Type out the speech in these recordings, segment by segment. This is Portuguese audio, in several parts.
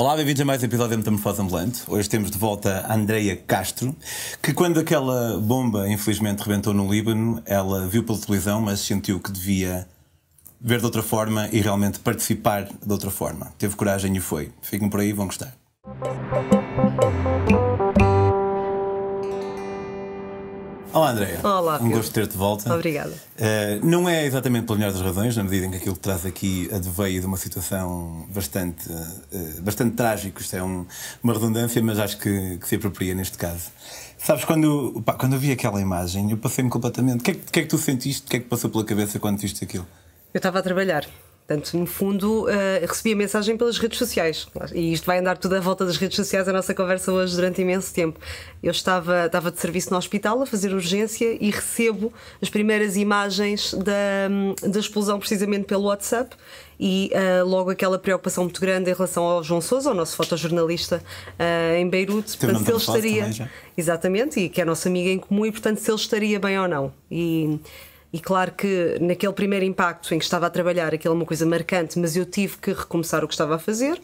Olá, bem-vindos a mais um episódio de Metamorfose Ambulante. Hoje temos de volta a Andreia Castro, que quando aquela bomba infelizmente rebentou no Líbano, ela viu pela televisão, mas sentiu que devia ver de outra forma e realmente participar de outra forma. Teve coragem e foi. Fiquem por aí, vão gostar. Olá, Andréia. Olá, Um gosto de ter-te de volta. Obrigada. Eh, não é exatamente pela melhor das razões, na medida em que aquilo que traz aqui adveio de uma situação bastante, eh, bastante trágica. Isto é um- uma redundância, mas acho que, que se apropria neste caso. Sabes, quando, pá, quando eu vi aquela imagem, eu passei-me completamente. O que, é, que- que é que tu sentiste? O que é que passou pela cabeça quando viste aquilo? Eu estava a trabalhar. Portanto, no fundo, eh, recebi a mensagem pelas redes sociais. E isto vai andar tudo à volta das redes sociais, a nossa conversa hoje durante imenso tempo. Eu estava, estava de serviço no hospital a fazer urgência e recebo as primeiras imagens da, da explosão precisamente pelo WhatsApp. E eh, logo aquela preocupação muito grande em relação ao João Sousa, o nosso fotojornalista eh, em Beirute, portanto, se ele estaria. também. Exatamente, e que é nosso amigo em comum, e portanto, se ele estaria bem ou não. E, e claro que naquele primeiro impacto em que estava a trabalhar, aquilo é uma coisa marcante, mas eu tive que recomeçar o que estava a fazer.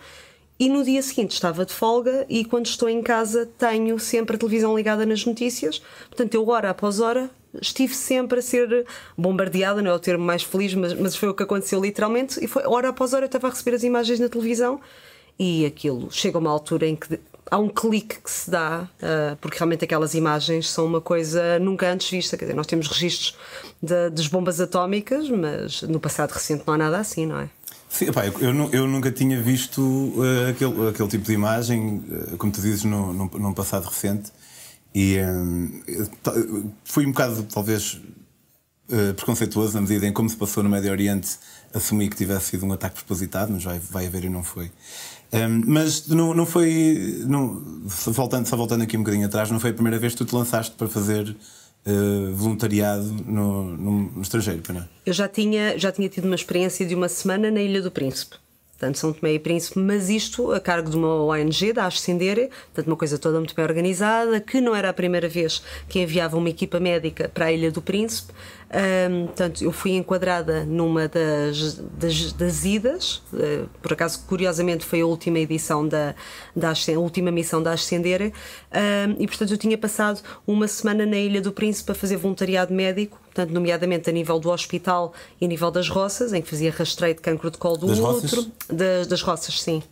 E no dia seguinte estava de folga e quando estou em casa tenho sempre a televisão ligada nas notícias. Portanto, eu hora após hora estive sempre a ser bombardeada, não é o termo mais feliz, mas, mas foi o que aconteceu literalmente. E foi hora após hora eu estava a receber as imagens na televisão e aquilo chega uma altura em que há um clique que se dá, ah, porque realmente aquelas imagens são uma coisa nunca antes vista. Quer dizer, nós temos registros de- das bombas atómicas, mas no passado recente não há nada assim, não é? Sim, epá, eu, eu eu nunca tinha visto eh, aquele, aquele tipo de imagem, eh, como tu dizes, no, num, num passado recente. E ta- fui um bocado, talvez, eh, preconceituoso na medida em como se passou no Médio Oriente, assumi que tivesse sido um ataque propositado, mas vai, vai haver e não foi. Um, mas não, não foi. Não, voltando, só voltando aqui um bocadinho atrás, não foi a primeira vez que tu te lançaste para fazer eh, voluntariado no, no, no estrangeiro, não? Eu já tinha, já tinha tido uma experiência de uma semana na Ilha do Príncipe. Portanto, São Tomé e Príncipe, mas isto a cargo de uma ONG, da Ascendere, portanto, uma coisa toda muito bem organizada, que não era a primeira vez que enviava uma equipa médica para a Ilha do Príncipe. Ahm, portanto, eu fui enquadrada numa das, das, das idas, eh, por acaso, curiosamente, foi a última edição da, da a última missão da Ascendere, ahm, e portanto, eu tinha passado uma semana na Ilha do Príncipe a fazer voluntariado médico, portanto, nomeadamente a nível do hospital e a nível das roças, em que fazia rastreio de cancro de colo do Das roças? útero. Das, das roças, sim.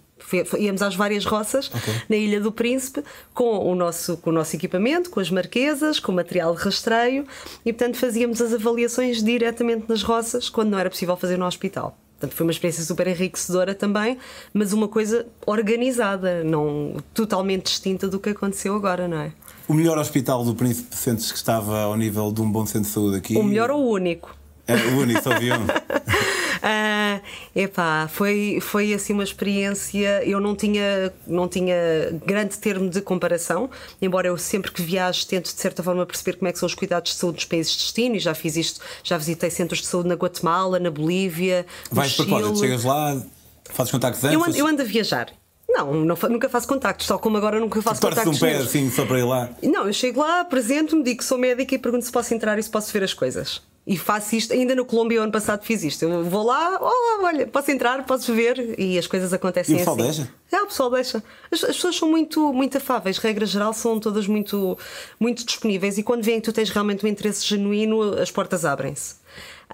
Íamos às várias roças na Ilha do Príncipe com o, nosso, com o nosso equipamento, com as marquesas, com o material de rastreio e, portanto, fazíamos as avaliações diretamente nas roças quando não era possível fazer no hospital. Portanto, foi uma experiência super enriquecedora também, mas uma coisa organizada, não totalmente distinta do que aconteceu agora, não é? O melhor hospital do Príncipe sentes que estava ao nível de um bom centro de saúde aqui? O melhor ou o único? É o único, só vi um. Ah, epá, foi, foi assim uma experiência. Eu não tinha, não tinha grande termo de comparação, embora eu sempre que viajo tento de certa forma perceber como é que são os cuidados de saúde nos países de destino e já fiz isto, já visitei centros de saúde na Guatemala, na Bolívia, Vais qual? Chile. Chegas lá, fazes contactos antes? Eu ando, eu ando a viajar. Não, não nunca faço contactos, tal como agora nunca faço Torces um contactos. pé assim só para ir lá. Não, eu chego lá, apresento-me, digo que sou médica e pergunto se posso entrar e se posso ver as coisas. E faço isto, ainda no Colômbia, ano passado fiz isto. Eu vou lá, olá, olha, posso entrar, posso ver e as coisas acontecem E o pessoal assim. deixa? É, o pessoal deixa. As, as pessoas são muito, muito afáveis, regra geral, são todas muito, muito disponíveis e quando veem que tu tens realmente um interesse genuíno, as portas abrem-se.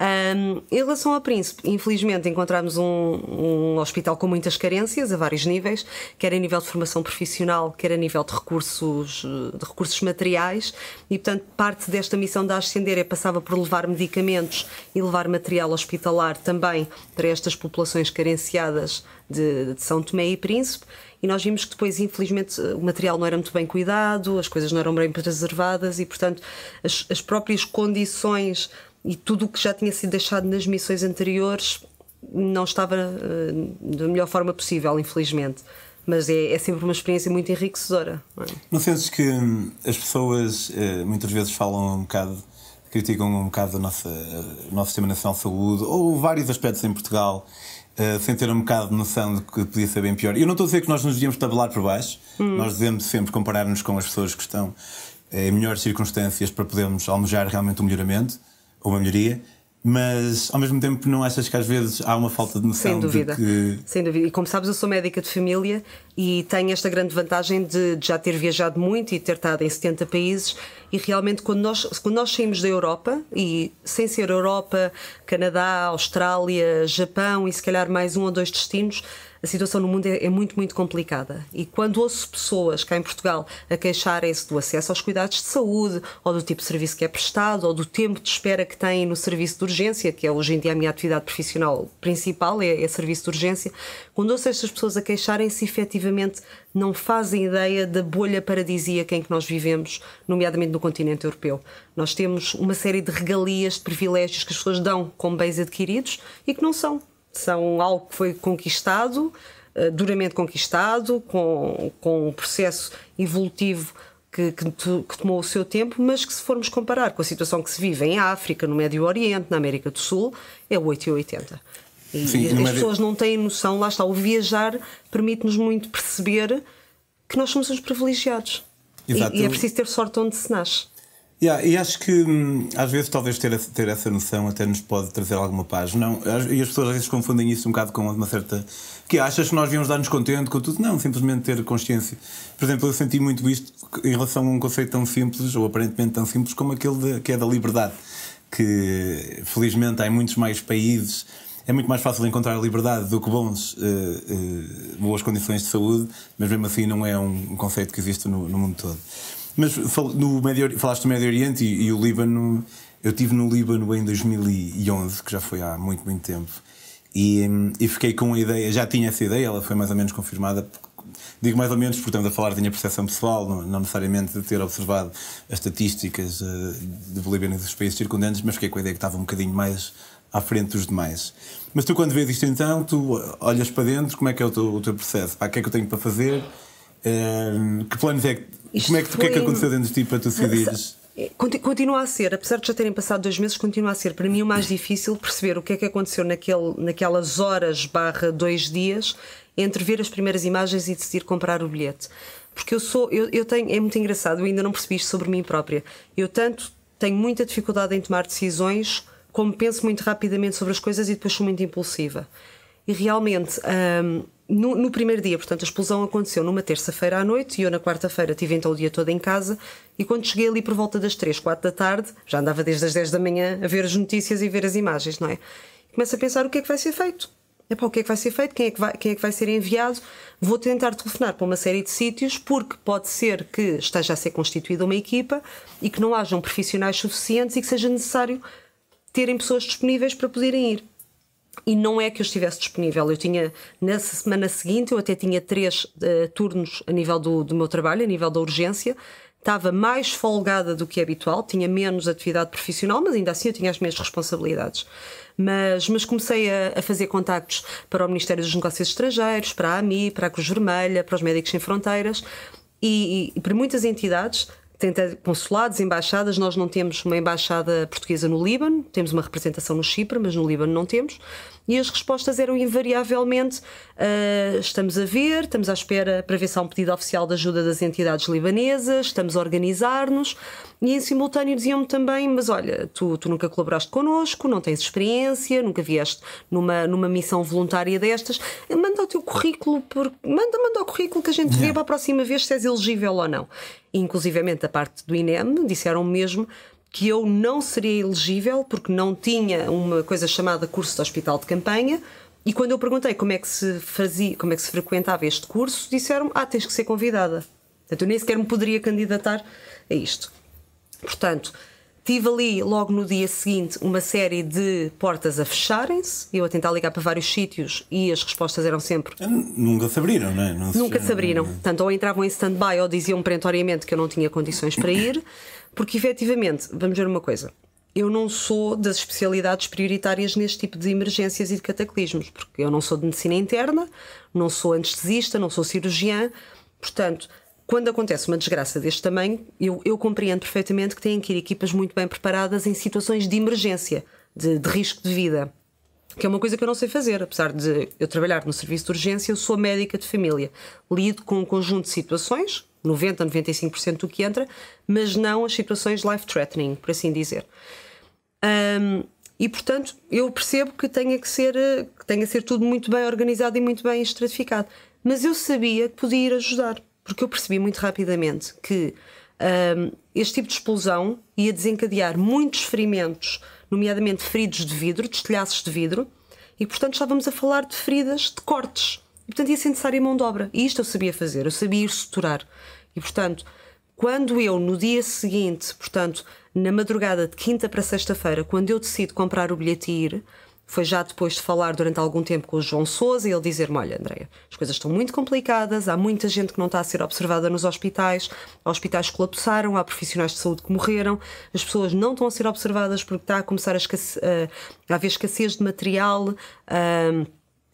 Ahm, em relação ao Príncipe, infelizmente encontramos um, um hospital com muitas carências a vários níveis, quer a nível de formação profissional, quer a nível de recursos, de recursos materiais, e portanto parte desta missão da Ascendere passava por levar medicamentos e levar material hospitalar também para estas populações carenciadas de, de São Tomé e Príncipe. E nós vimos que depois, infelizmente, o material não era muito bem cuidado, as coisas não eram bem preservadas e, portanto, as, as próprias condições e tudo o que já tinha sido deixado nas missões anteriores não estava eh, da melhor forma possível, infelizmente. Mas é, é sempre uma experiência muito enriquecedora. não é? Não sentes que hum, as pessoas eh, muitas vezes falam um bocado, criticam um bocado o nosso Sistema Nacional de Saúde ou vários aspectos em Portugal eh, sem ter um bocado de noção de que podia ser bem pior? Eu não estou a dizer que nós nos devíamos tabelar por baixo, nós devemos sempre comparar-nos com as pessoas que estão em melhores circunstâncias para podermos almejar realmente um melhoramento uma melhoria. Mas ao mesmo tempo não achas que às vezes há uma falta de noção Sem dúvida. de que Sem dúvida. E como sabes, eu sou médica de família e tenho esta grande vantagem de, de já ter viajado muito e ter estado em 70 países e realmente quando nós, quando nós saímos da Europa e sem ser Europa, Canadá, Austrália, Japão e se calhar mais um ou dois destinos a situação no mundo é, é, muito, muito complicada. E quando ouço pessoas cá em Portugal a queixarem-se do acesso aos cuidados de saúde, ou do tipo de serviço que é prestado, ou do tempo de espera que têm no serviço de urgência, que é hoje em dia a minha atividade profissional principal, é, é serviço de urgência, quando ouço estas pessoas a queixarem-se, efetivamente não fazem ideia da bolha paradisíaca em que nós vivemos, nomeadamente no continente europeu. Nós temos uma série de regalias, de privilégios que as pessoas dão como bens adquiridos e que não são são algo que foi conquistado, eh, duramente conquistado, com, com um processo evolutivo que, que, que, tomou o seu tempo, mas que se formos comparar com a situação que se vive em África, no Médio Oriente, na América do Sul, é 8 e 80. E, Sim, as pessoas não têm noção, lá está, o viajar permite-nos muito perceber que nós somos os privilegiados. Exato. E, e é preciso ter sorte onde se nasce. Yeah, e acho que hum, às vezes talvez ter, ter essa noção até nos pode trazer alguma paz. Não, e as pessoas às vezes confundem isso um bocado com uma certa. que achas que nós devíamos dar-nos contente com tudo? Não, simplesmente ter consciência. Por exemplo, eu senti muito isto em relação a um conceito tão simples, ou aparentemente tão simples, como aquele de, que é da liberdade. Que felizmente há em muitos mais países é muito mais fácil encontrar liberdade do que bons, uh, uh, boas condições de saúde, mas mesmo assim não é um, conceito que existe no, no mundo todo. Mas no Médio, falaste do Médio Oriente e, e o Líbano. Eu estive no Líbano em 2011, que já foi há muito, muito tempo. E, e, fiquei com a ideia, já tinha essa ideia, ela foi mais ou menos confirmada. Digo mais ou menos porque estamos a falar da minha percepção pessoal, não, não, necessariamente de ter observado as estatísticas uh, de Bolívia dos países circundantes, mas fiquei com a ideia que estava um bocadinho mais à frente dos demais. Mas tu, quando vês isto então, tu olhas para dentro, como é que é o teu, o teu processo? Pá, o que é que eu tenho para fazer? Uh, que planos é que isto Como é que, foi... que é que aconteceu dentro de ti para tu decidires? Continua a ser, apesar de já terem passado dois meses, continua a ser para mim o mais difícil perceber o que é que aconteceu naquele, naquelas horas barra dois dias entre ver as primeiras imagens e decidir comprar o bilhete. Porque eu sou, eu, eu tenho, é muito engraçado, eu ainda não percebi isto sobre mim própria. Eu tanto tenho muita dificuldade em tomar decisões, como penso muito rapidamente sobre as coisas e depois sou muito impulsiva. E realmente. Hum, no, no, primeiro dia, portanto, a explosão aconteceu numa terça-feira à noite e eu na quarta-feira tive então o dia todo em casa e quando cheguei ali por volta das 3, 4 da tarde, já andava desde as 10 da manhã a ver as notícias e ver as imagens, não é? Começo a pensar o que é que vai ser feito. É para o que é que vai ser feito, quem é que vai, quem é que vai ser enviado. Vou tentar telefonar para uma série de sítios, porque pode ser que esteja a ser constituída uma equipa e que não hajam profissionais suficientes e que seja necessário terem pessoas disponíveis para poderem ir. E não é que eu estivesse disponível. Eu tinha, nessa semana seguinte, eu até tinha três uh, turnos a nível do, do meu trabalho, a nível da urgência. Estava mais folgada do que é habitual, tinha menos atividade profissional, mas ainda assim eu tinha as minhas responsabilidades. Mas, mas comecei a, a fazer contactos para o Ministério dos Negócios Estrangeiros, para a AMI, para a Cruz Vermelha, para os Médicos Sem Fronteiras e, e, e para muitas entidades tenta consulados, embaixadas. Nós não temos uma embaixada portuguesa no Líbano, temos uma representação no Chipre, mas no Líbano não temos. E as respostas eram invariavelmente: uh, estamos a ver, estamos à espera para ver se há um pedido oficial de ajuda das entidades libanesas, estamos a organizar-nos. E em simultâneo diziam-me também: mas olha, tu, tu nunca colaboraste connosco, não tens experiência, nunca vieste numa, numa missão voluntária destas, manda o teu currículo, por... manda, manda o currículo que a gente vê para a próxima vez se és elegível ou não. E, inclusivamente, a parte do INEM disseram mesmo que eu não seria elegível porque não tinha uma coisa chamada curso de hospital de campanha. E quando eu perguntei como é que se fazia, como é que se frequentava este curso, disseram: "Ah, tens que ser convidada". Portanto, eu nem sequer me poderia candidatar a isto. Portanto, tive ali logo no dia seguinte uma série de portas a fecharem-se, eu a tentar ligar para vários sítios e as respostas eram sempre. Nunca se abriram, não é? Não Nunca se abriram. Portanto, ou entravam em stand-by ou diziam perentoriamente que eu não tinha condições para ir. Porque efetivamente, vamos ver uma coisa. Eu não sou das especialidades prioritárias neste tipo de emergências e de cataclismos, porque eu não sou de medicina interna, não sou anestesista, não sou cirurgiã. Portanto, quando acontece uma desgraça deste tamanho, eu, eu compreendo perfeitamente que têm que ir equipas muito bem preparadas em situações de emergência, de, de risco de vida que é uma coisa que eu não sei fazer, apesar de eu trabalhar no serviço de urgência, eu sou médica de família. Lido com um conjunto de situações 90, 95% do que entra, mas não as situações life-threatening, por assim dizer. Um, e portanto, eu percebo que tenha que ser, que tenha que ser tudo muito bem organizado e muito bem estratificado. mas eu sabia que podia ir ajudar, porque eu percebi muito rapidamente que um, este tipo de explosão ia desencadear muitos ferimentos, nomeadamente feridos de vidro, de estilhaços de vidro, e portanto estávamos a falar de feridas de cortes. E portanto ia ser necessária mão de obra. E isto eu sabia fazer, eu sabia ir suturar. E portanto, quando eu, no dia seguinte, portanto, na madrugada de quinta para sexta-feira, quando eu decido comprar o bilhete e ir, foi já depois de falar durante algum tempo com o João Souza e ele dizer-me: Olha, Andréia, as coisas estão muito complicadas, há muita gente que não está a ser observada nos hospitais, hospitais colapsaram, há profissionais de saúde que morreram, as pessoas não estão a ser observadas porque está a começar a, escasse, a haver escassez de material.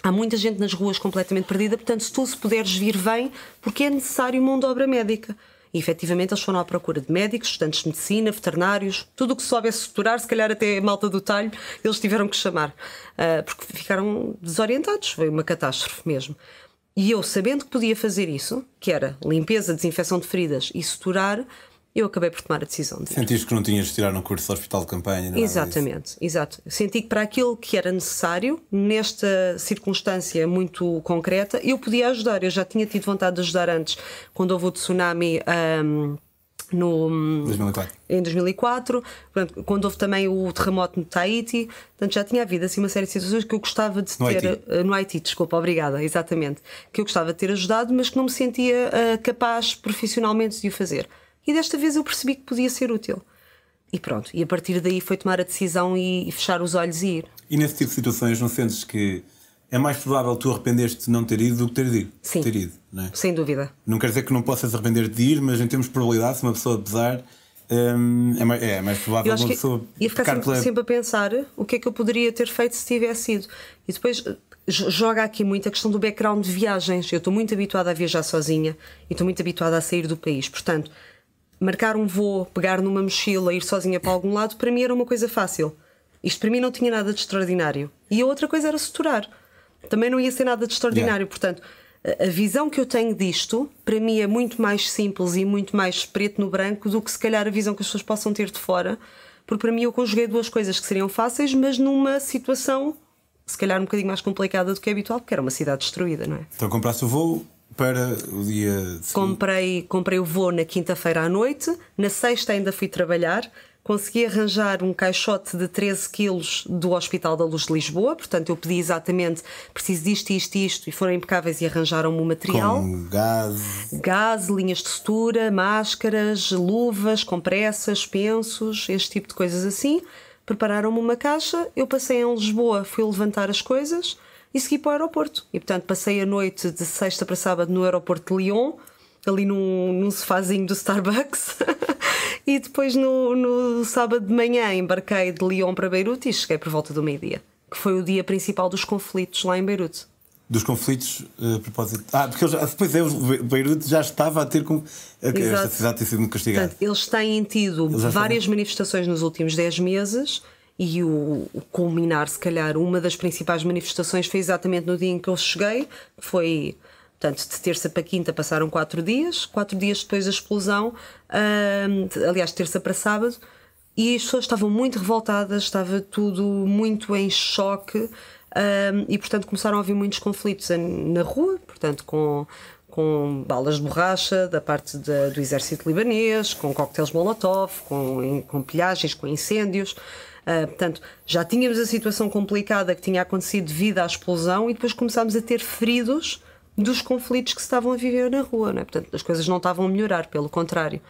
Há muita gente nas ruas completamente perdida, portanto, se tu se puderes vir, vem, porque é necessário de obra médica. E efetivamente eles foram à procura de médicos, estudantes de medicina, veterinários, tudo o que soubesse suturar, se calhar até a malta do talho, eles tiveram que chamar, uh, porque ficaram desorientados, foi uma catástrofe mesmo. E eu, sabendo que podia fazer isso, que era limpeza, desinfecção de feridas e suturar, eu acabei por tomar a decisão de. Sentiste que não tinhas de tirar um curso de hospital de campanha? Exatamente, exato. Senti que para aquilo que era necessário, nesta circunstância muito concreta, eu podia ajudar. Eu já tinha tido vontade de ajudar antes, quando houve o tsunami. Um, no, 2004. em 2004, quando houve também o terremoto no Tahiti, portanto já tinha havido assim uma série de situações que eu gostava de no ter Haiti. Uh, no Haiti, desculpa, obrigada, exatamente, que eu gostava de ter ajudado, mas que não me sentia uh, capaz profissionalmente de o fazer. E desta vez eu percebi que podia ser útil. E pronto, e a partir daí foi tomar a decisão e, e fechar os olhos e ir. E nesse tipo de situações não sentes que é mais provável tu arrependeste de não ter ido do que ter ido? Sim. Ter ido não é? Sem dúvida. Não quer dizer que não possas arrepender de ir, mas em termos de probabilidade, se uma pessoa pesar, hum, é, mais, é mais provável uma pessoa ia ficar sempre, pela- sempre a pensar o que é que eu poderia ter feito se tivesse ido. E depois eh, jo- joga aqui muito a questão do background de viagens. Eu estou muito habituada a viajar sozinha e estou muito habituada a sair do país. Portanto, marcar um voo, pegar numa mochila, ir sozinha para algum lado, para mim era uma coisa fácil. Isto para mim não tinha nada de extraordinário. E a outra coisa era suturar. Também não ia ser nada de extraordinário. Portanto, a- a visão que eu tenho disto, para mim, é muito mais simples e muito mais preto no branco do que se calhar a visão que as pessoas possam ter de fora. Porque para mim eu conjuguei duas coisas que seriam fáceis, mas numa situação se calhar um bocadinho mais complicada do que é habitual, porque era uma cidade destruída, não é? Então compraste o voo para o dia seguinte. Comprei, comprei o voo na quinta-feira à noite, na sexta ainda fui trabalhar, consegui arranjar um caixote de 13 quilos do Hospital da Luz de Lisboa, portanto eu pedi exatamente, preciso disto, isto e isto, e foram impecáveis e arranjaram-me o material. Com gás. Gás, linhas de sutura, máscaras, luvas, compressas, pensos, este tipo de coisas assim. Prepararam-me uma caixa, eu passei em Lisboa, fui levantar as coisas e segui para o aeroporto. E portanto passei a noite de sexta para sábado no aeroporto de Lyon, ali num, num sofazinho do Starbucks. e depois no, no sábado de manhã embarquei de Lyon para Beirute e cheguei por volta do meio-dia, que foi o dia principal dos conflitos lá em Beirute. Dos conflitos eh, a propósito. Ah, porque eles, já- depois é, Beirute já estava a ter com. Esta cidade tem sido muito castigada. Portanto, eles têm tido já várias manifestações nos últimos 10 meses e o, o culminar, se calhar, uma das principais manifestações foi exatamente no dia em que eu cheguei. Foi, portanto, de terça para quinta passaram 4 dias, 4 dias depois da explosão, hum, aliás, terça para sábado. E as pessoas estavam muito revoltadas, estava tudo muito em choque hum, e, portanto, começaram a haver muitos conflitos na rua, portanto, com, com balas de borracha da parte do exército libanês, com coquetéis Molotov, com, com pilhagens, com incêndios. Ah, portanto, já tínhamos a situação complicada que tinha acontecido devido à explosão e depois começámos a ter feridos dos conflitos que se estavam a viver na rua. Não é? Portanto, as coisas não estavam a melhorar, pelo contrário.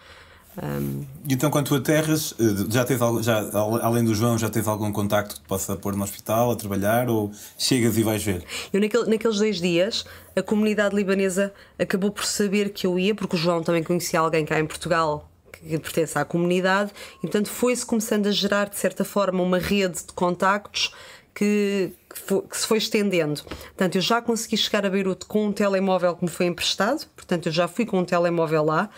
E então, quando tu aterras, eh, já tens, al- já, al- além do João, já tens algum contacto que te possa pôr no hospital a trabalhar ou chegas e vais ver? Eu, naquele- naqueles dois dias, a comunidade libanesa acabou por saber que eu ia, porque o João também conhecia alguém cá em Portugal que pertence à comunidade, e portanto foi-se começando a gerar, de certa forma, uma rede de contactos que, que, fo- que se foi estendendo. Portanto, eu já consegui chegar a Beirute com um telemóvel que me foi emprestado, portanto, eu já fui com um telemóvel lá.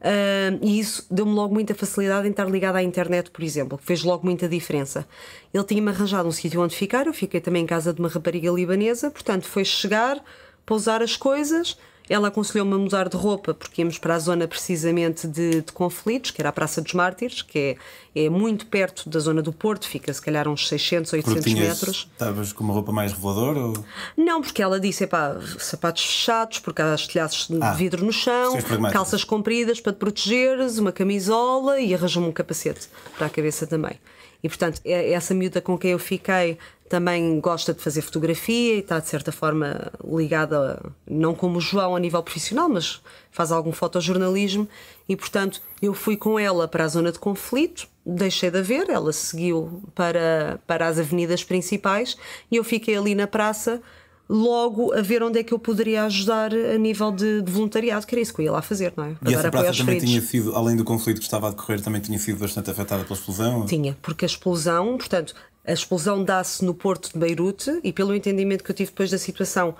ah, e isso deu-me logo muita facilidade em estar ligada à internet, por exemplo, que fez logo muita diferença. Ele tinha-me arranjado um sítio onde ficar, eu fiquei também em casa de uma rapariga libanesa, portanto, foi chegar, para usar as coisas. Ela aconselhou-me a mudar de roupa porque íamos para a zona precisamente de, de, conflitos, que era a Praça dos Mártires, que é, é muito perto da zona do Porto, fica se calhar uns 600, 800 tinhas, metros. Estavas com uma roupa mais reveladora? Ou... Não, porque ela disse: pá, sapatos fechados, porque há telhaços de ah, vidro no chão, calças compridas para te protegeres, uma camisola e arranjou-me um capacete para a cabeça também. E portanto, é, essa miúda com quem eu fiquei também gosta de fazer fotografia e está de certa forma ligada, não como o João a nível profissional, mas faz algum fotojornalismo. E portanto eu fui com ela para a zona de conflito, deixei de haver, ela seguiu para, para as avenidas principais e eu fiquei ali na praça logo a ver onde é que eu poderia ajudar a nível de, de voluntariado, que era isso que eu ia lá fazer, não é? E essa praça também feridos. tinha sido, além do conflito que estava a decorrer, também tinha sido bastante afetada pela explosão? Tinha, porque a explosão, portanto, a explosão dá-se no porto de Beirute e pelo entendimento que eu tive depois da situação,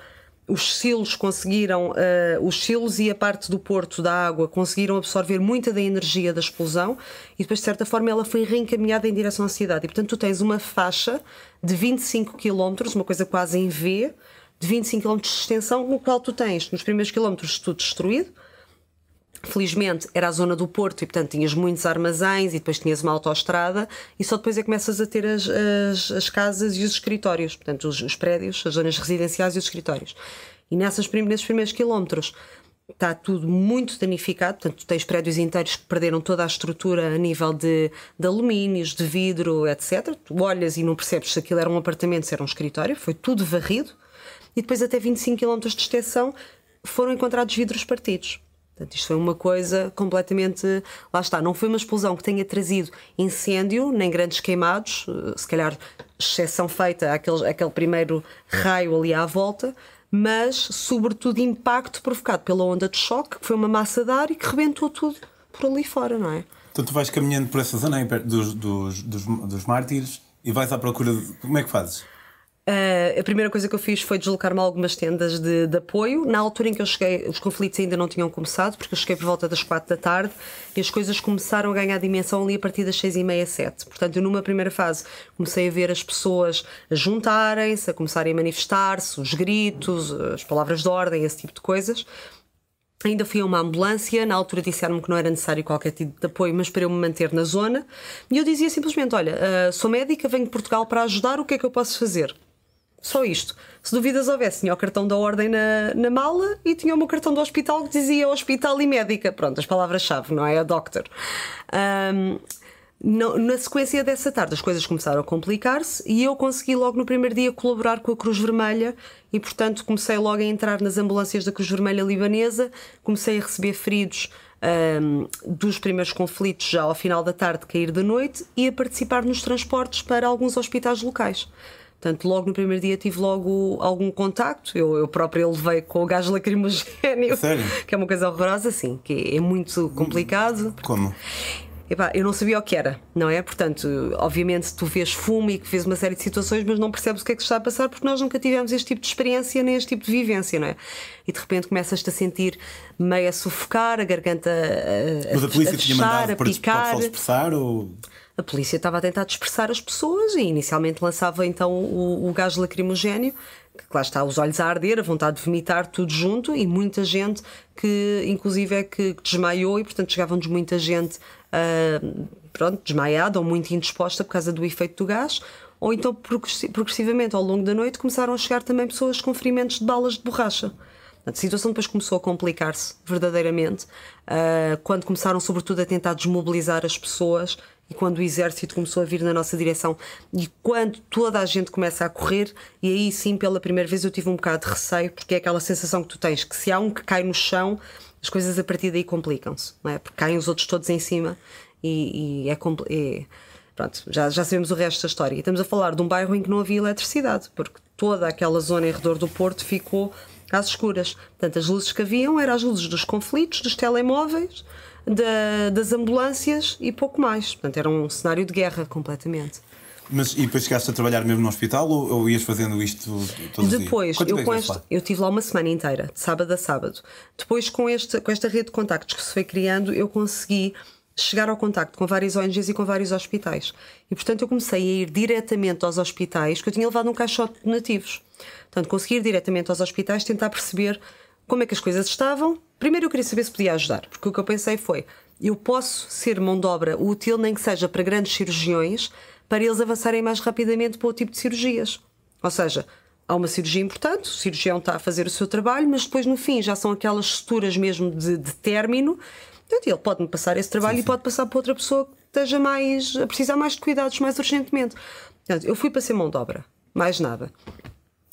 os silos conseguiram, uh, os silos e a parte do porto da água conseguiram absorver muita da energia da explosão e depois, de certa forma, ela foi reencaminhada em direção à cidade. E, portanto, tu tens uma faixa de 25 km, uma coisa quase em V, de 25 km de extensão, no qual tu tens, nos primeiros quilómetros, tudo destruído. Felizmente era a zona do Porto e, portanto, tinhas muitos armazéns e depois tinhas uma autoestrada e só depois é que começas a ter as, as, as casas e os escritórios, portanto, os, os, prédios, as zonas residenciais e os escritórios. E nessas, nesses primeiros quilómetros está tudo muito danificado, portanto, tens prédios inteiros que perderam toda a estrutura a nível de, de alumínios, de vidro, etc. Tu olhas e não percebes se aquilo era um apartamento, se era um escritório, foi tudo varrido e depois até 25 km de extensão foram encontrados vidros partidos. Portanto, isto foi uma coisa completamente. Lá está, não foi uma explosão que tenha trazido incêndio, nem grandes queimados, eh, se calhar exceção feita àquele, àquele primeiro raio ali à volta, mas, sobretudo, impacto provocado pela onda de choque, que foi uma massa de ar e que rebentou tudo por ali fora, não é? Então, tu vais caminhando por essa zona dos, dos, dos, dos mártires e vais à procura de. Como é que fazes? Uh, a primeira coisa que eu fiz foi deslocar-me a algumas tendas de, de, apoio. Na altura em que eu cheguei, os conflitos ainda não tinham começado, porque eu cheguei por volta das quatro da tarde e as coisas começaram a ganhar dimensão ali a partir das seis e meia, sete. Portanto, numa primeira fase comecei a ver as pessoas a juntarem-se, a começarem a manifestar-se, os gritos, as palavras de ordem, esse tipo de coisas. Ainda fui a uma ambulância, na altura disseram-me que não era necessário qualquer tipo de apoio, mas para eu me manter na zona. E eu dizia simplesmente: Olha, uh, sou médica, venho de Portugal para ajudar, o que é que eu posso fazer? Só isto. Se dúvidas houvesse, tinha o cartão da ordem na, na mala e tinha o meu cartão do hospital que dizia hospital e médica. Pronto, as palavras-chave, não é? A doctor. Um, na sequência dessa tarde, as coisas começaram a complicar-se e eu consegui logo no primeiro dia colaborar com a Cruz Vermelha e, portanto, comecei logo a entrar nas ambulâncias da Cruz Vermelha Libanesa, comecei a receber feridos um, dos primeiros conflitos já ao final da tarde, cair da noite e a participar nos transportes para alguns hospitais locais. Portanto, logo no primeiro dia tive logo algum contacto. Eu, eu própria levei com o gás lacrimogéneo, Sério? que é uma coisa horrorosa, sim, que é muito complicado. Como? Epá, eu não sabia o que era, não é? Portanto, obviamente tu vês fumo e que vês uma série de situações, mas não percebes o que é que está a passar porque nós nunca tivemos este tipo de experiência nem este tipo de vivência, não é? E de repente começas-te a sentir meio a sufocar, a garganta a, mas a, polícia a fechar, tinha mandado a picar. Para expressar ou a polícia estava a tentar dispersar as pessoas e inicialmente lançava então o, o gás lacrimogéneo, que lá está, os olhos a arder, a vontade de vomitar, tudo junto, e muita gente que, inclusive, é que desmaiou, e portanto chegavam-nos muita gente uh, pronto, desmaiada ou muito indisposta por causa do efeito do gás. Ou então, progressivamente, ao longo da noite, começaram a chegar também pessoas com ferimentos de balas de borracha. A situação depois começou a complicar-se verdadeiramente, uh, quando começaram, sobretudo, a tentar desmobilizar as pessoas e quando o exército começou a vir na nossa direção e quando toda a gente começa a correr, e aí sim, pela primeira vez, eu tive um bocado de receio, porque é aquela sensação que tu tens que se há um que cai no chão, as coisas a partir daí complicam-se, não é? Porque caem os outros todos em cima e, e é, Pronto, já, já sabemos o resto da história. E estamos a falar de um bairro em que não havia eletricidade, porque toda aquela zona em redor do Porto ficou às escuras. Portanto, as luzes que haviam eram as luzes dos conflitos, dos telemóveis, da, das ambulâncias e pouco mais. Portanto, era um cenário de guerra completamente. Mas e depois chegaste a trabalhar mesmo no hospital ou, ou ias fazendo isto todos Depois, eu, com este, eu tive lá uma semana inteira, de sábado a sábado. Depois, com, este, com esta rede de contactos que se foi criando, eu consegui chegar ao contacto com várias ONGs e com vários hospitais. E portanto eu comecei a ir diretamente aos hospitais, que eu tinha levado um caixote de nativos. Portanto, conseguir ir diretamente aos hospitais, tentar perceber como é que as coisas estavam. Primeiro eu queria saber se podia ajudar, porque o que eu pensei foi: eu posso ser mão de obra útil, nem que seja para grandes cirurgiões, para eles avançarem mais rapidamente para o tipo de cirurgias. Ou seja, há uma cirurgia importante, o cirurgião está a fazer o seu trabalho, mas depois no fim já são aquelas suturas mesmo de, de término. Então, ele pode-me passar esse trabalho sim, sim. e pode passar para outra pessoa que esteja mais a precisar mais de cuidados mais urgentemente. Portanto, eu fui para ser mão de obra, mais nada.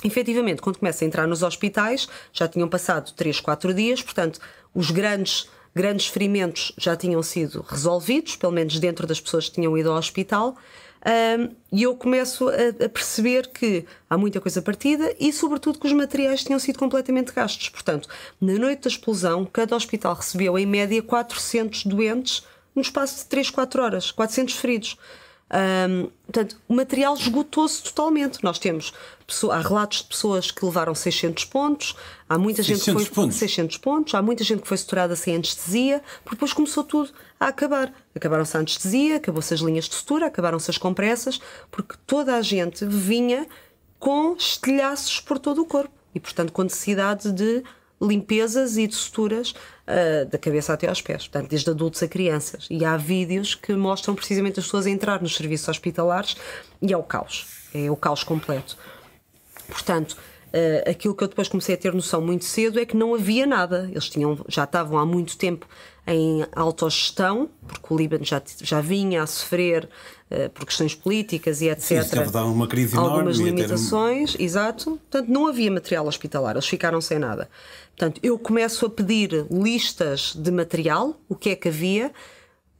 Efetivamente, quando começa a entrar nos hospitais, já tinham passado 3, 4 dias, portanto, os grandes, grandes ferimentos já tinham sido resolvidos, pelo menos dentro das pessoas que tinham ido ao hospital. Um, e eu começo a, a, perceber que há muita coisa partida e, sobretudo, que os materiais tinham sido completamente gastos. Portanto, na noite da explosão, cada hospital recebeu em média 400 doentes no espaço de 3, 4 horas, 400 feridos. Um, portanto, o material esgotou-se totalmente. Nós temos há relatos de pessoas que levaram 600 pontos, há muita gente que foi pontos. 600 pontos, há muita gente que foi suturada sem anestesia, porque depois começou tudo a acabar. Acabaram-se a anestesia, acabou-se as linhas de sutura, acabaram-se as compressas, porque toda a gente vinha com estilhaços por todo o corpo e, portanto, com necessidade de limpezas e de suturas uh, da cabeça até aos pés, portanto, desde adultos a crianças. E há vídeos que mostram precisamente as pessoas a entrar nos serviços hospitalares e é o caos, é o caos completo. Portanto, uh, aquilo que eu depois comecei a ter noção muito cedo é que não havia nada. Eles tinham, já estavam há muito tempo em autogestão, porque o Líbano já, já vinha a sofrer uh, por questões políticas e etc. Sim, uma crise algumas limitações, exato. Portanto, não havia material hospitalar, eles ficaram sem nada. Portanto, eu começo a pedir listas de material, o que é que havia,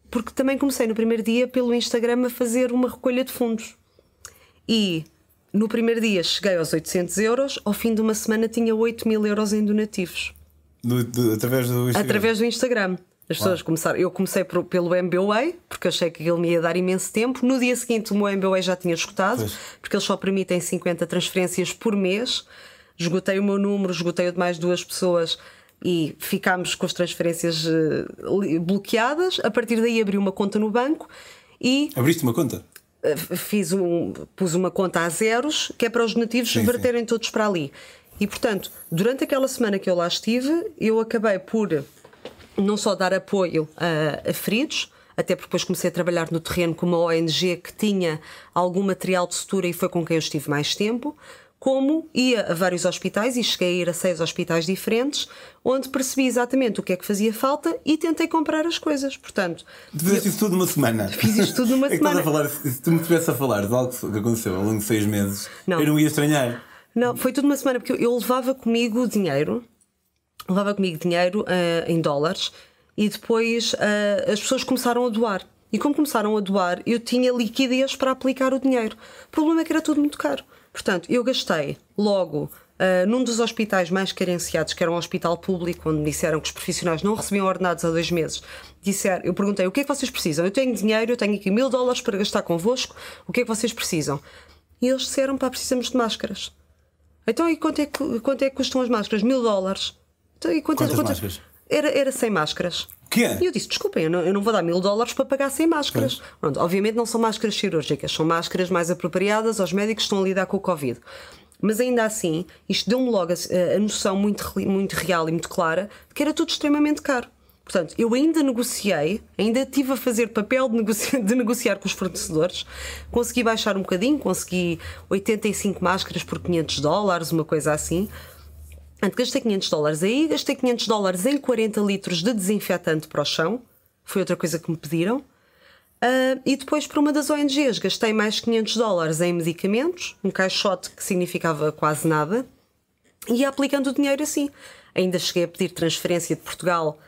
porque também comecei no primeiro dia pelo Instagram a fazer uma recolha de fundos. E no primeiro dia cheguei aos 800 euros, ao fim de uma semana tinha 8 mil euros em donativos. Do, do, através do Instagram? Através do Instagram. As pessoas começaram. Eu comecei por, pelo MBWay, porque achei que ele me ia dar imenso tempo. No dia seguinte, o meu MBWay já tinha escutado, pois. porque eles só permitem 50 transferências por mês esgotei o meu número, esgotei o de mais duas pessoas e ficámos com as transferências uh, bloqueadas. A partir daí abri uma conta no banco e. Abriste uma conta? Uh, fiz um, pus uma conta a zeros, que é para os nativos sim, verterem sim. todos para ali. E portanto, durante aquela semana que eu lá estive, eu acabei por não só dar apoio a, a feridos, até porque depois comecei a trabalhar no terreno com uma ONG que tinha algum material de sutura e foi com quem eu estive mais tempo, como ia a vários hospitais e cheguei a ir a seis hospitais diferentes, onde percebi exatamente o que é que fazia falta e tentei comprar as coisas. Portanto, fizeste isso tudo numa semana. Fiz isto tudo numa é semana. Falar, se tu me estivesse a falar de algo que aconteceu ao longo de seis meses, não. eu não ia estranhar. Não, foi tudo uma semana, porque eu levava comigo dinheiro, levava comigo dinheiro uh, em dólares e depois uh, as pessoas começaram a doar. E como começaram a doar, eu tinha liquidez para aplicar o dinheiro. O problema é que era tudo muito caro. Portanto, eu gastei logo uh, num dos hospitais mais carenciados, que era um hospital público, onde me disseram que os profissionais não recebiam ordenados há dois meses. Disser, eu perguntei o que é que vocês precisam? Eu tenho dinheiro, eu tenho aqui mil dólares para gastar convosco, o que é que vocês precisam? E eles disseram: pá, precisamos de máscaras. Então, e quanto é que, quanto é que custam as máscaras? Mil dólares. Então, e quantas, quantas, quantas máscaras? Era, era 100 máscaras. Que é? E eu disse: desculpem, eu não, eu não vou dar mil dólares para pagar 100 máscaras. Pronto, obviamente não são máscaras cirúrgicas, são máscaras mais apropriadas aos médicos que estão a lidar com o Covid. Mas ainda assim, isto deu-me logo a, a, noção muito, muito real e muito clara de que era tudo extremamente caro. Portanto, eu ainda negociei, ainda tive a fazer papel de, negoci de negociar com os fornecedores, consegui baixar um bocadinho, consegui 85 máscaras por 500 dólares, uma coisa assim. Portanto, gastei 500 dólares aí, gastei 500 dólares em 40 litros de desinfetante para o chão, foi outra coisa que me pediram. Uh, e depois, para uma das ONGs, gastei mais 500 dólares em medicamentos, um caixote que significava quase nada, e aplicando o dinheiro assim. Ainda cheguei a pedir transferência de Portugal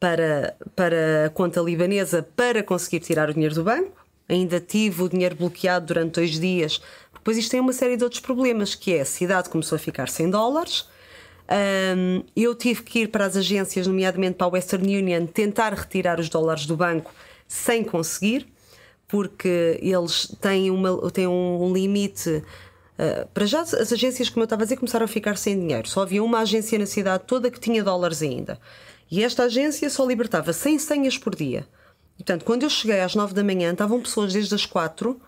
para, para a conta libanesa para conseguir tirar o dinheiro do banco. Ainda tive o dinheiro bloqueado durante dois dias. Depois isto tem uma série de outros problemas, que é a cidade começou a ficar sem dólares, um, eu tive que ir para as agências, nomeadamente para a Western Union, tentar retirar os dólares do banco sem conseguir, porque eles têm, uma, têm um limite. Uh, para já, as agências, como eu estava a dizer, começaram a ficar sem dinheiro. Só havia uma agência na cidade toda que tinha dólares ainda. E esta agência só libertava 100 senhas por dia. Portanto, quando eu cheguei às 9 da manhã, estavam pessoas desde as 4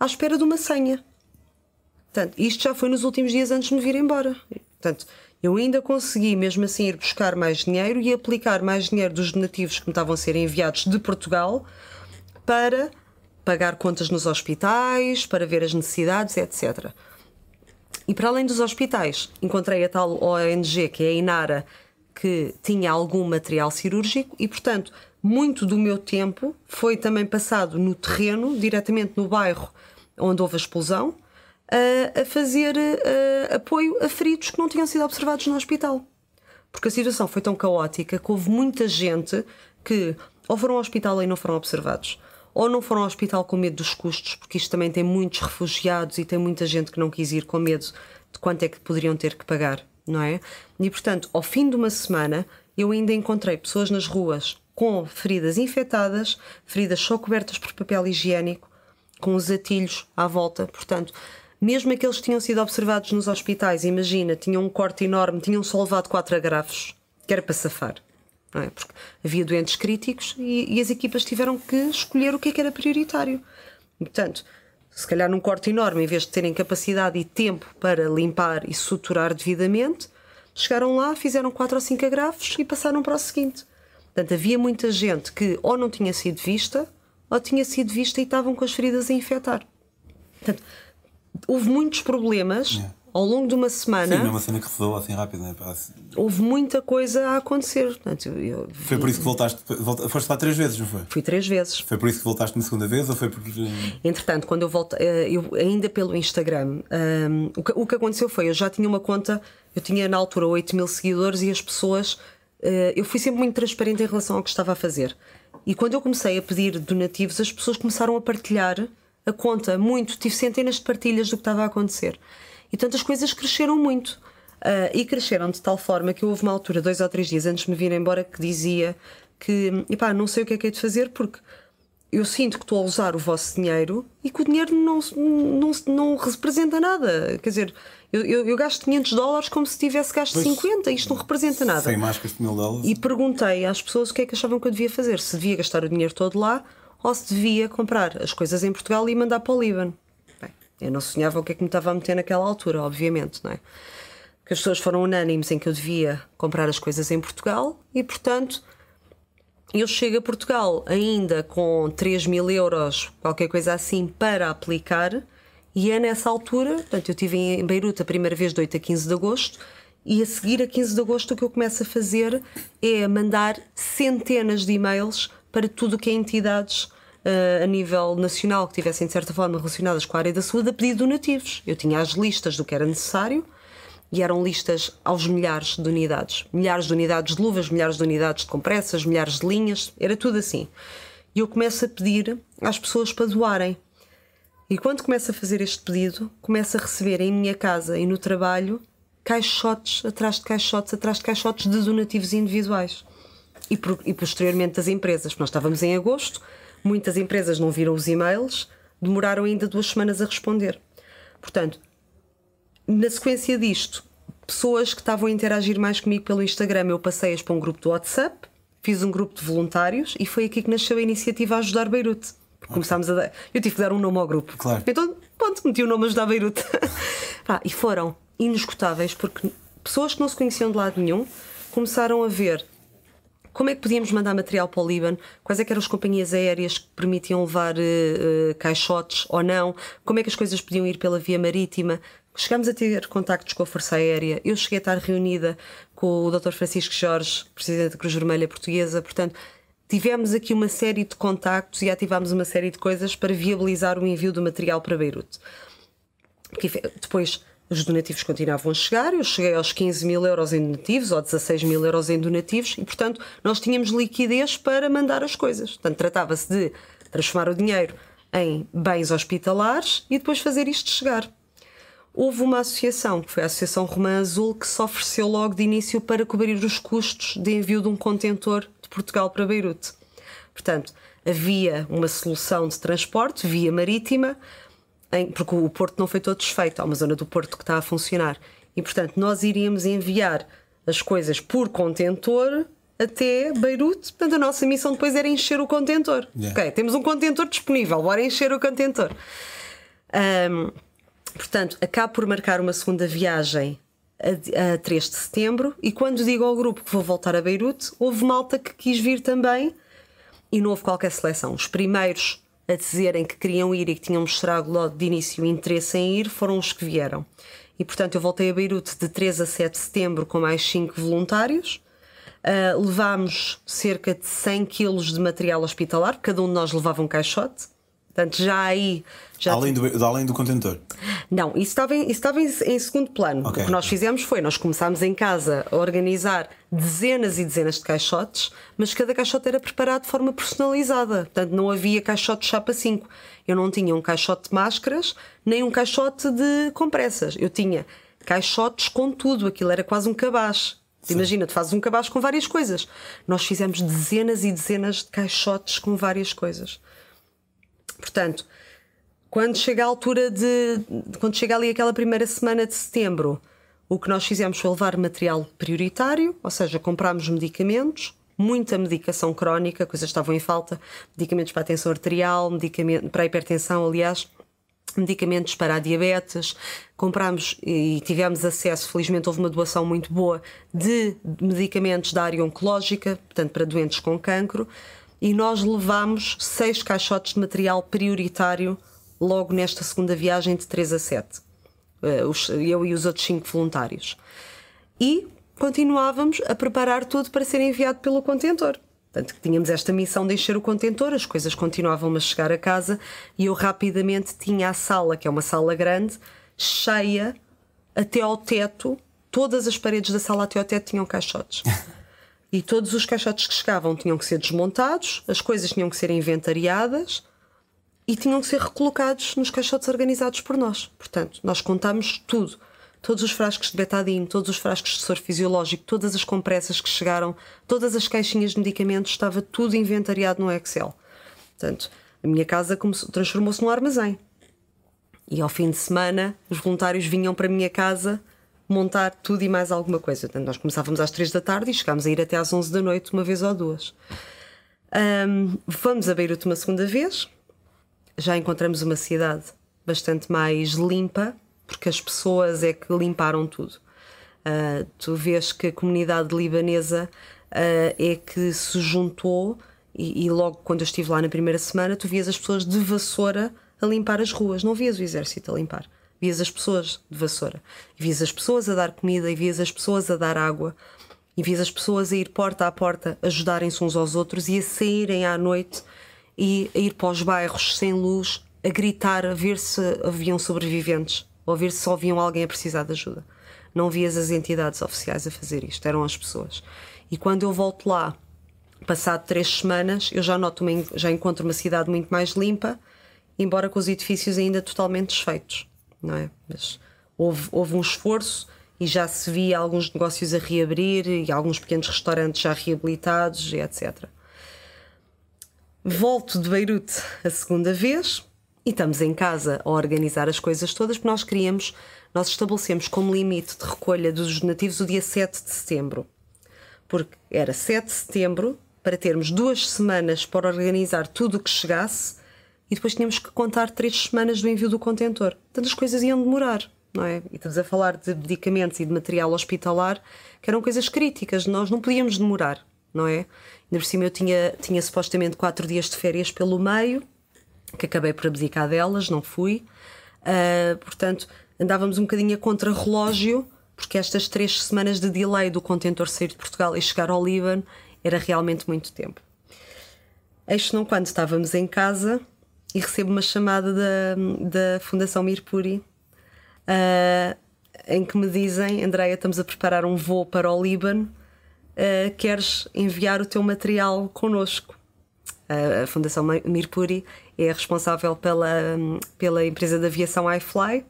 à espera de uma senha. Portanto, isto já foi nos últimos dias antes de me vir embora. Portanto, eu ainda consegui, mesmo assim, ir buscar mais dinheiro e aplicar mais dinheiro dos donativos que me estavam a ser enviados de Portugal para pagar contas nos hospitais, para ver as necessidades, etc. E para além dos hospitais, encontrei a tal ONG, que é a Inara, que tinha algum material cirúrgico e, portanto, muito do meu tempo foi também passado no terreno, diretamente no bairro onde houve a explosão, a, a fazer a, apoio a feridos que não tinham sido observados no hospital. Porque a situação foi tão caótica que houve muita gente que ou foram ao hospital e não foram observados, ou não foram ao hospital com medo dos custos, porque isto também tem muitos refugiados e tem muita gente que não quis ir com medo de quanto é que poderiam ter que pagar, não é? E portanto, ao fim de uma semana, eu ainda encontrei pessoas nas ruas com feridas infectadas, feridas só cobertas por papel higiênico, com os atilhos à volta, portanto, mesmo aqueles que tinham sido observados nos hospitais, imagina, tinham um corte enorme, tinham só levado quatro agrafos, que era para safar. Não é? Porque havia doentes críticos e, e as equipas tiveram que escolher o que é que era prioritário. Portanto, se calhar num corte enorme, em vez de terem capacidade e tempo para limpar e suturar devidamente, chegaram lá, fizeram quatro ou cinco agrafos e passaram para o seguinte. Portanto, havia muita gente que ou não tinha sido vista, ou tinha sido vista e estavam com as feridas a infectar. Portanto, houve muitos problemas yeah. ao longo de uma semana. Sim, não é uma cena que rodou assim rápido, não é? Parece... Houve muita coisa a acontecer. Portanto, eu, foi por isso que voltaste, voltaste, foste lá três vezes, não foi? Fui três vezes. Foi por isso que voltaste uma segunda vez ou foi porque. Entretanto, quando eu voltei, eh, eu, ainda pelo Instagram, um, ehm, o, que, o que aconteceu foi, eu já tinha uma conta, eu tinha na altura 8 mil seguidores e as pessoas. Uh, eu fui sempre muito transparente em relação ao que estava a fazer. E quando eu comecei a pedir donativos, as pessoas começaram a partilhar a conta muito, tive centenas de partilhas do que estava a acontecer. E tanto as coisas cresceram muito. Uh, e cresceram de tal forma que houve uma altura, dois ou três dias antes de me vir embora, que dizia que, epá, não sei o que é que é de fazer porque eu sinto que estou a usar o vosso dinheiro e que o dinheiro não, não, não representa nada. Quer dizer, eu, eu, eu gasto 500 dólares como se tivesse gasto pois, 50, isto não representa nada. Sem mais que mil dólares. E perguntei às pessoas o que é que achavam que eu devia fazer, se devia gastar o dinheiro todo lá ou se devia comprar as coisas em Portugal e mandar para o Líbano. Bem, eu não sonhava o que é que me estava a meter naquela altura, obviamente, não é? Que as pessoas foram unânimes em que eu devia comprar as coisas em Portugal e, portanto, eu chego a Portugal ainda com 3 mil euros, qualquer coisa assim, para aplicar. E é nessa altura, portanto, eu estive em Beirute a primeira vez de 8 a 15 de agosto, e a seguir a 15 de agosto o que eu começo a fazer é mandar centenas de e-mails para tudo o que é entidades uh, a nível nacional que tivessem de certa forma relacionadas com a área da saúde a pedido donativos. Eu tinha as listas do que era necessário e eram listas aos milhares de unidades. Milhares de unidades de luvas, milhares de unidades de compressas, milhares de linhas, era tudo assim. E eu começo a pedir às pessoas para doarem. E quando começo a fazer este pedido, começo a receber em minha casa e no trabalho caixotes atrás de caixotes atrás de caixotes de donativos individuais e, e posteriormente das empresas. Nós estávamos em agosto, muitas empresas não viram os e-mails, demoraram ainda duas semanas a responder. Portanto, na sequência disto, pessoas que estavam a interagir mais comigo pelo Instagram, eu passei-as para um grupo do WhatsApp, fiz um grupo de voluntários e foi aqui que nasceu a iniciativa a Ajudar Beirute. Okay. Começámos a dar. Eu tive que dar um nome ao grupo. Claro. Então, pronto, meti o nome Ajudar Beirute. e foram inesgotáveis porque pessoas que não se conheciam de lado nenhum começaram a ver como é que podíamos mandar material para o Líbano? Quais é eram as companhias aéreas que permitiam levar uh, uh, caixotes ou não? Como é que as coisas podiam ir pela via marítima? Chegámos a ter contactos com a Força Aérea. Eu cheguei a estar reunida com o Dr. Francisco Jorge, presidente da Cruz Vermelha Portuguesa. Portanto, tivemos aqui uma série de contactos e ativámos uma série de coisas para viabilizar o envio do material para Beirute. Depois os donativos continuavam a chegar, eu cheguei aos 15 mil euros em donativos ou 16 mil euros em donativos e, portanto, nós tínhamos liquidez para mandar as coisas. Portanto, tratava-se de transformar o dinheiro em bens hospitalares e depois fazer isto chegar. Houve uma associação, que foi a Associação Romã Azul, que se ofereceu logo de início para cobrir os custos de envio de um contentor de Portugal para Beirute. Portanto, havia uma solução de transporte via marítima, em, porque o porto não foi todo desfeito, há uma zona do porto que está a funcionar. E portanto, nós iríamos enviar as coisas por contentor até Beirute. Portanto, a nossa missão depois era encher o contentor. Yeah. Ok, temos um contentor disponível, bora encher o contentor. Ahm, portanto, acabo por marcar uma segunda viagem a, a 3 de setembro. E quando digo ao grupo que vou voltar a Beirute, houve malta que quis vir também e não houve qualquer seleção. Os primeiros a dizerem que queriam ir e que tinham mostrado logo de início interesse em ir foram os que vieram. E portanto eu voltei a Beirute de 3 a 7 de setembro com mais 5 voluntários. Uh, levámos cerca de 100 quilos de material hospitalar, cada um de nós levava um caixote. Portanto, já aí. Já Além do, além do contentor. não, isso estava, em, isso estava em, em segundo plano. Ok. O que nós fizemos foi, nós começámos em casa a organizar dezenas e dezenas de caixotes, mas cada caixote era preparado de forma personalizada. Portanto, não havia caixote chapa 5. Eu não tinha um caixote de máscaras, nem um caixote de compressas. Eu tinha caixotes com tudo. Aquilo era quase um cabaz. Imagina, tu fazes um cabaz com várias coisas. Nós fizemos dezenas e dezenas de caixotes com várias coisas. Portanto, quando chega a altura de. Quando chega ali aquela primeira semana de setembro, o que nós fizemos foi levar material prioritário, ou seja, comprámos medicamentos, muita medicação crónica, coisas estavam em falta, medicamentos para a tensão arterial, medicamento, para a hipertensão, aliás. Medicamentos para a diabetes, comprámos e tivemos acesso, felizmente houve uma doação muito boa de medicamentos da área oncológica, portanto para doentes com cancro, e nós levámos seis caixotes de material prioritário logo nesta segunda viagem de 3 a 7. Eh, Eu e os outros cinco voluntários. E continuávamos a preparar tudo para ser enviado pelo contentor. Portanto, tínhamos esta missão de encher o contentor, as coisas continuavam a chegar a casa e eu rapidamente tinha a sala, que é uma sala grande, cheia até ao teto, todas as paredes da sala até ao teto tinham caixotes. E todos os caixotes que chegavam tinham que ser desmontados, as coisas tinham que ser inventariadas e tinham que ser recolocados nos caixotes organizados por nós. Portanto, nós contamos tudo. Todos os frascos de betadine, todos os frascos de soro fisiológico, todas as compressas que chegaram, todas as caixinhas de medicamentos, estava tudo inventariado no Excel. Portanto, a minha casa transformou-se num armazém. E ao fim de semana, os voluntários vinham para a minha casa montar tudo e mais alguma coisa. Portanto, nós começávamos às 3 da tarde e chegámos a ir até às 11 da noite, uma vez ou duas. Ahm, vamos a Beirute uma segunda vez. Já encontramos uma cidade bastante mais limpa, porque as pessoas é que limparam tudo. Ah, tu vês que a comunidade libanesa ah, é que se juntou e, e logo quando eu estive lá na primeira semana, tu vias as pessoas de vassoura a limpar as ruas, não vias o exército a limpar. Vias as pessoas de vassoura, e vias as pessoas a dar comida, e vias as pessoas a dar água, e vias as pessoas a ir porta a porta, ajudarem-se uns aos outros e a saírem à noite e a ir para os bairros sem luz, a gritar, a ver se haviam sobreviventes ou a ver se só haviam alguém a precisar de ajuda. Não vias as entidades oficiais a fazer isto, eram as pessoas. E quando eu volto lá, passado três semanas, eu já noto, uma, já encontro uma cidade muito mais limpa, embora com os edifícios ainda totalmente desfeitos, não é? Mas houve, houve um esforço e já se via alguns negócios a reabrir e alguns pequenos restaurantes já reabilitados e etc. Volto de Beirute a segunda vez e estamos em casa a organizar as coisas todas porque nós queríamos, nós estabelecemos como limite de recolha dos donativos o dia 7 de setembro. Porque era 7 de setembro para termos duas semanas para organizar tudo o que chegasse e depois tínhamos que contar três semanas do envio do contentor. Portanto, as coisas iam demorar, não é? E estamos a falar de medicamentos e de material hospitalar que eram coisas críticas, nós não podíamos demorar, não é? Ainda por cima eu tinha, tinha supostamente quatro dias de férias pelo meio, que acabei por abdicar delas, não fui. Ah, portanto, andávamos um bocadinho a contra-relógio, porque estas três semanas de delay do contentor sair de Portugal e chegar ao Líbano era realmente muito tempo. Eis não quando estávamos em casa e recebo uma chamada da, da Fundação Mirpuri ah, em que me dizem: Andréia, estamos a preparar um voo para o Líbano, ah, queres enviar o teu material connosco? A Fundação Mirpuri é responsável pela, pela empresa de aviação iFly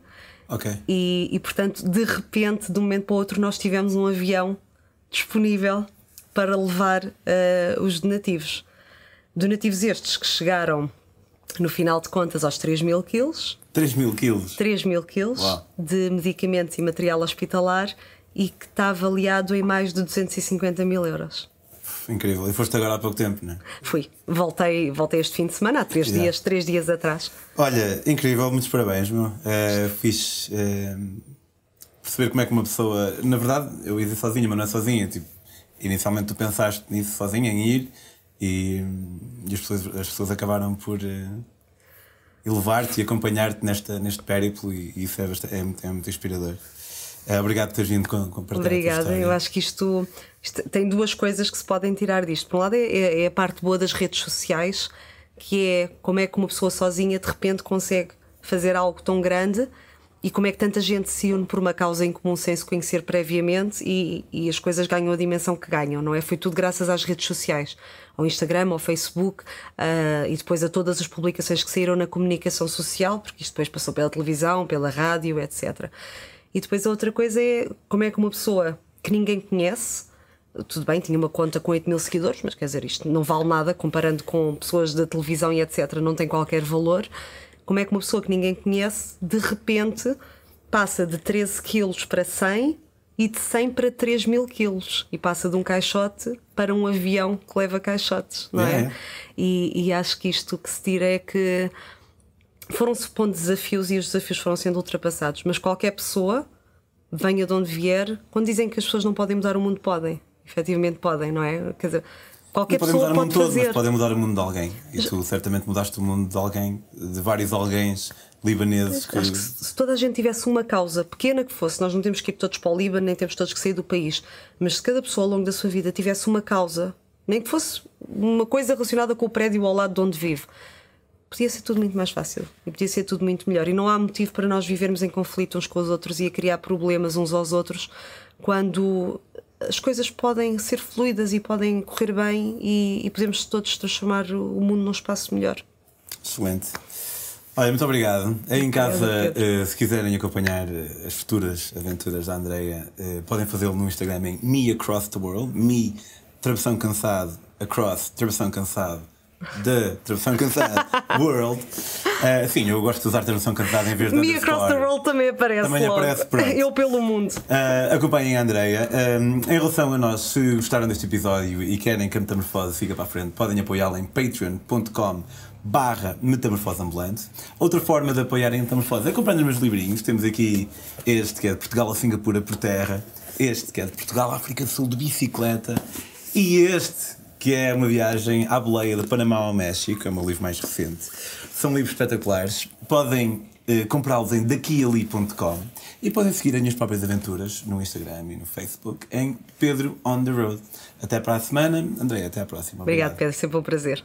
Ok. e, e, portanto, de repente, de um momento para o outro, nós tivemos um avião disponível para levar eh, os donativos. Donativos estes que chegaram, no final de contas, aos 3 mil quilos. 3 mil quilos. 3 mil quilos Uau. de medicamentos e material hospitalar e que está avaliado em mais de 250 mil euros. Incrível. E foste agora há pouco tempo, não é? Fui. Voltei, voltei este fim de semana, há três dias, três dias atrás. Olha, incrível, muitos parabéns, meu. É, fiz perceber como é que uma pessoa. Na verdade, eu ia sozinha, mas não é sozinha. Tipo, inicialmente tu pensaste nisso sozinha, em ir, e, e as, pessoas, as pessoas acabaram por eh, elevar-te e acompanhar-te nesta, neste périplo, e, e isso é, bastante, é, muito- é muito inspirador. É, obrigado por teres vindo com, com partilhar a tua Obrigada. Eu acho que isto, isto tem duas coisas que se podem tirar disto. Por um lado, é, é a parte boa das redes sociais, que é como é que uma pessoa sozinha de repente consegue fazer algo tão grande e como é que tanta gente se une por uma causa em comum sem se conhecer previamente e, e as coisas ganham a dimensão que ganham, não é? Foi tudo graças às redes sociais, ao Instagram, ao Facebook ah, e depois a todas as publicações que saíram na comunicação social, porque isto depois passou pela televisão, pela rádio, etc. E depois a outra coisa é como é que uma pessoa que ninguém conhece, tudo bem, tinha uma conta com 8 mil seguidores, mas quer dizer, isto não vale nada comparando com pessoas da televisão e etc. Não tem qualquer valor. Como é que uma pessoa que ninguém conhece, de repente, passa de 13 quilos para 100 e de 100 para 3 mil quilos e passa de um caixote para um avião que leva caixotes, não é? É. E, e acho que isto que se tira é que foram-se pondo desafios e os desafios foram sendo ultrapassados, mas qualquer pessoa, venha de onde vier, quando dizem que as pessoas não podem mudar o mundo, podem. Efetivamente podem, não é? Quer dizer, qualquer Não podem mudar pessoa o mundo pode todo, mas fazer. podem mudar o mundo de alguém. E tu certamente mudaste o mundo de alguém, de vários alguém libaneses que. Acho que se se toda a gente tivesse uma causa, pequena que fosse, nós não temos que ir todos para o Líbano, nem temos todos que sair do país, mas se cada pessoa ao longo da sua vida tivesse uma causa, nem que fosse uma coisa relacionada com o prédio ao lado de onde vive, podia ser tudo muito mais fácil e podia ser tudo muito melhor. E não há motivo para nós vivermos em conflito uns com os outros e a criar problemas uns aos outros quando as coisas podem ser fluidas e podem correr bem e, e podemos todos transformar o mundo num espaço melhor. Excelente. Olha, muito obrigado. Aí em casa, eh, se quiserem acompanhar eh, as futuras aventuras da Andreia, eh, podem fazê-lo no Instagram em Me Across the World. Me, travessão cansado, across, travessão cansado, the, travessão cansado, world. Eh, sim, eu gosto de usar travessão cansada em vez de Me Across the. World também aparece. Também logo. aparece, pronto. Eu pelo mundo. Uh, acompanhem a Andreia. Um, em relação a nós, se gostaram deste episódio e querem que a Metamorfose fique para a frente, podem apoiá-la em patreon.com barra Metamorfose Ambulante. Outra forma de apoiarem a Metamorfose é comprando os meus livrinhos. Temos aqui este que é de Portugal a Singapura por terra, este que é de Portugal à África do Sul de bicicleta e este que é uma viagem à boleia de Panamá ao México, é o meu livro mais recente. São livros espetaculares. Podem eh, comprá-los em daquiali.com e podem seguir as minhas próprias aventuras no Instagram e no Facebook em Pedro on the Road. Até para a semana. André, até à próxima. Obrigado, Pedro. Sempre um prazer.